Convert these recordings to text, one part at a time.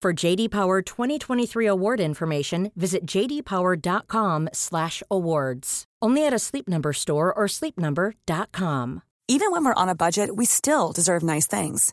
For JD Power 2023 award information, visit jdpower.com/awards. Only at a Sleep Number store or sleepnumber.com. Even when we're on a budget, we still deserve nice things.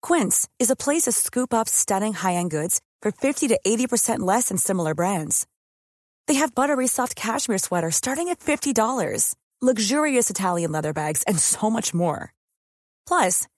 Quince is a place to scoop up stunning high-end goods for 50 to 80% less than similar brands. They have buttery soft cashmere sweaters starting at $50, luxurious Italian leather bags, and so much more. Plus,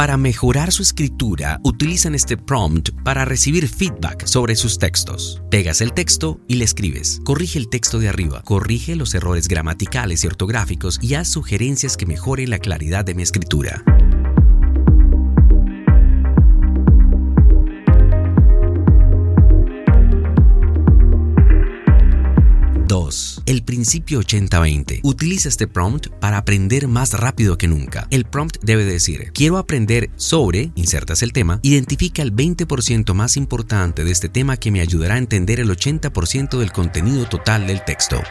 Para mejorar su escritura, utilizan este prompt para recibir feedback sobre sus textos. Pegas el texto y le escribes. Corrige el texto de arriba, corrige los errores gramaticales y ortográficos y haz sugerencias que mejoren la claridad de mi escritura. El principio 80-20. Utiliza este prompt para aprender más rápido que nunca. El prompt debe decir, quiero aprender sobre, insertas el tema, identifica el 20% más importante de este tema que me ayudará a entender el 80% del contenido total del texto.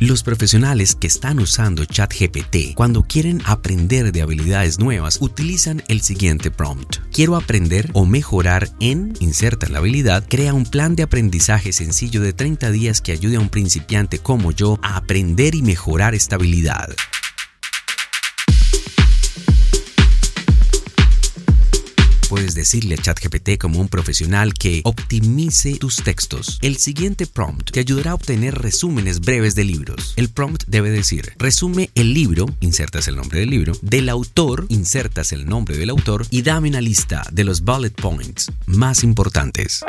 Los profesionales que están usando ChatGPT cuando quieren aprender de habilidades nuevas utilizan el siguiente prompt. Quiero aprender o mejorar en, inserta la habilidad, crea un plan de aprendizaje sencillo de 30 días que ayude a un principiante como yo a aprender y mejorar esta habilidad. Puedes decirle a ChatGPT como un profesional que optimice tus textos. El siguiente prompt te ayudará a obtener resúmenes breves de libros. El prompt debe decir, resume el libro, insertas el nombre del libro, del autor, insertas el nombre del autor y dame una lista de los bullet points más importantes.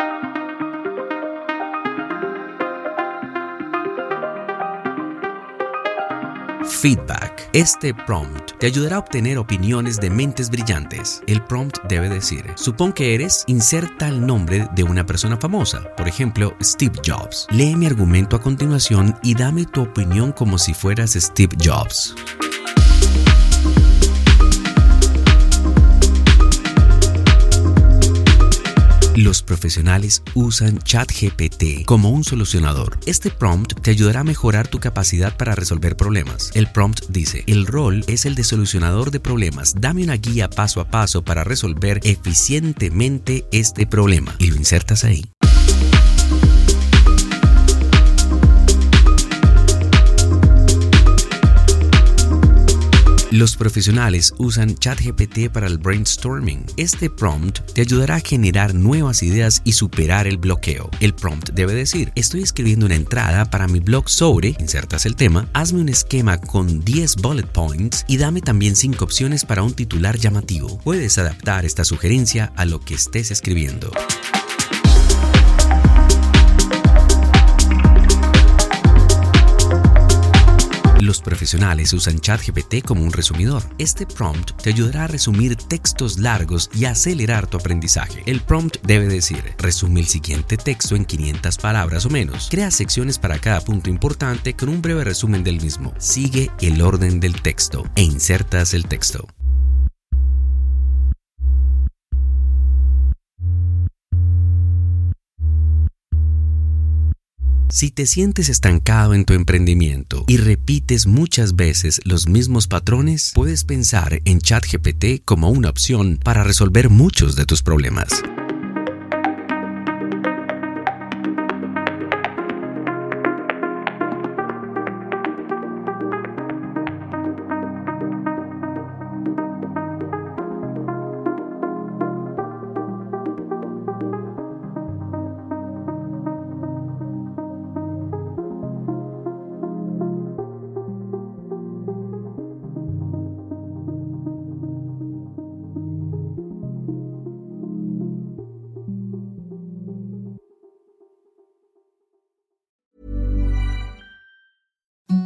Feedback. Este prompt te ayudará a obtener opiniones de mentes brillantes. El prompt debe decir, supón que eres, inserta el nombre de una persona famosa, por ejemplo, Steve Jobs. Lee mi argumento a continuación y dame tu opinión como si fueras Steve Jobs. Los profesionales usan ChatGPT como un solucionador. Este prompt te ayudará a mejorar tu capacidad para resolver problemas. El prompt dice, el rol es el de solucionador de problemas. Dame una guía paso a paso para resolver eficientemente este problema. Y lo insertas ahí. Los profesionales usan ChatGPT para el brainstorming. Este prompt te ayudará a generar nuevas ideas y superar el bloqueo. El prompt debe decir, estoy escribiendo una entrada para mi blog sobre, insertas el tema, hazme un esquema con 10 bullet points y dame también 5 opciones para un titular llamativo. Puedes adaptar esta sugerencia a lo que estés escribiendo. Profesionales usan ChatGPT como un resumidor. Este prompt te ayudará a resumir textos largos y acelerar tu aprendizaje. El prompt debe decir, resume el siguiente texto en 500 palabras o menos. Crea secciones para cada punto importante con un breve resumen del mismo. Sigue el orden del texto e insertas el texto. Si te sientes estancado en tu emprendimiento y repites muchas veces los mismos patrones, puedes pensar en ChatGPT como una opción para resolver muchos de tus problemas.